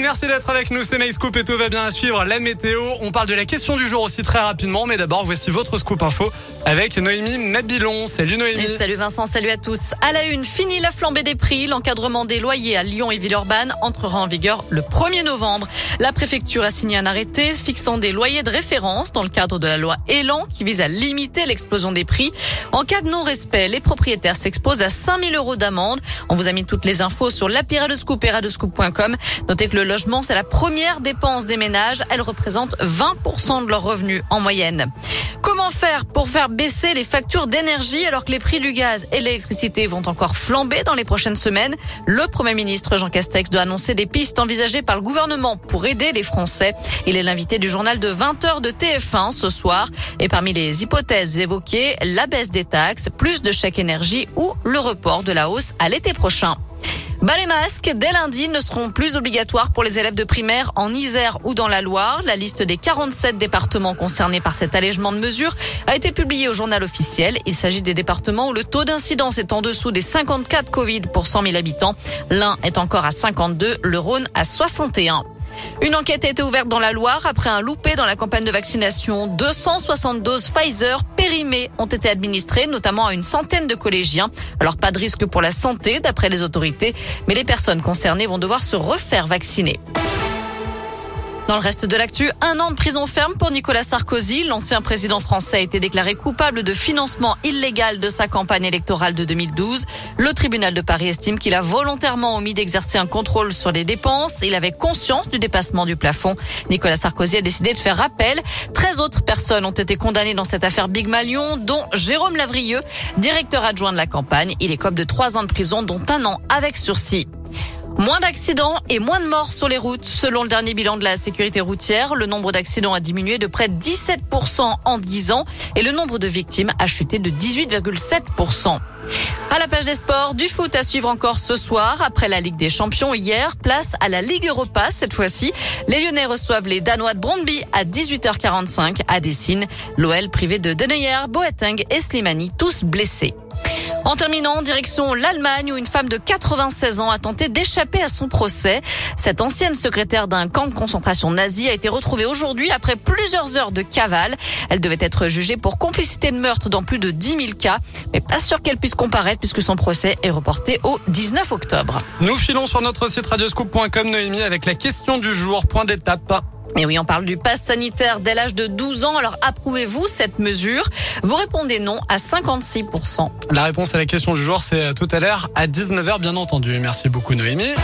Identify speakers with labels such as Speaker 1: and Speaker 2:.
Speaker 1: merci d'être avec nous. C'est MyScoop et tout va bien à suivre. La météo, on parle de la question du jour aussi très rapidement. Mais d'abord, voici votre scoop info avec Noémie Mabilon. Salut Noémie.
Speaker 2: salut Vincent, salut à tous. À la une, fini la flambée des prix. L'encadrement des loyers à Lyon et Villeurbanne entrera en vigueur le 1er novembre. La préfecture a signé un arrêté fixant des loyers de référence dans le cadre de la loi Elan qui vise à limiter l'explosion des prix. En cas de non-respect, les propriétaires s'exposent à 5000 euros d'amende. On vous a mis toutes les infos sur l'appli Radescoop et. Notez que le logement, c'est la première dépense des ménages. Elle représente 20% de leurs revenus en moyenne. Comment faire pour faire baisser les factures d'énergie alors que les prix du gaz et de l'électricité vont encore flamber dans les prochaines semaines? Le Premier ministre Jean Castex doit annoncer des pistes envisagées par le gouvernement pour aider les Français. Il est l'invité du journal de 20h de TF1 ce soir. Et parmi les hypothèses évoquées, la baisse des taxes, plus de chèques énergie ou le report de la hausse à l'été prochain. Bah, les masques, dès lundi, ne seront plus obligatoires pour les élèves de primaire en Isère ou dans la Loire. La liste des 47 départements concernés par cet allègement de mesures a été publiée au journal officiel. Il s'agit des départements où le taux d'incidence est en dessous des 54 Covid pour 100 000 habitants. L'un est encore à 52, le Rhône à 61. Une enquête a été ouverte dans la Loire après un loupé dans la campagne de vaccination. 260 doses Pfizer périmées ont été administrées, notamment à une centaine de collégiens. Alors pas de risque pour la santé d'après les autorités, mais les personnes concernées vont devoir se refaire vacciner. Dans le reste de l'actu, un an de prison ferme pour Nicolas Sarkozy. L'ancien président français a été déclaré coupable de financement illégal de sa campagne électorale de 2012. Le tribunal de Paris estime qu'il a volontairement omis d'exercer un contrôle sur les dépenses. Il avait conscience du dépassement du plafond. Nicolas Sarkozy a décidé de faire appel. 13 autres personnes ont été condamnées dans cette affaire Big Malion, dont Jérôme Lavrieux, directeur adjoint de la campagne. Il est écope de 3 ans de prison, dont un an avec sursis. Moins d'accidents et moins de morts sur les routes. Selon le dernier bilan de la sécurité routière, le nombre d'accidents a diminué de près de 17% en 10 ans et le nombre de victimes a chuté de 18,7%. À la page des sports, du foot à suivre encore ce soir. Après la Ligue des Champions hier, place à la Ligue Europa cette fois-ci. Les Lyonnais reçoivent les Danois de Brondby à 18h45 à Dessine. L'OL privé de Deneyer, Boateng et Slimani, tous blessés. En terminant, direction l'Allemagne où une femme de 96 ans a tenté d'échapper à son procès. Cette ancienne secrétaire d'un camp de concentration nazi a été retrouvée aujourd'hui après plusieurs heures de cavale. Elle devait être jugée pour complicité de meurtre dans plus de 10 000 cas, mais pas sûr qu'elle puisse comparaître puisque son procès est reporté au 19 octobre.
Speaker 1: Nous filons sur notre site radioscoop.com Noémie avec la question du jour, point d'étape.
Speaker 2: Et oui, on parle du pass sanitaire dès l'âge de 12 ans. Alors, approuvez-vous cette mesure? Vous répondez non à 56%.
Speaker 1: La réponse à la question du jour, c'est tout à l'heure à 19h, bien entendu. Merci beaucoup, Noémie.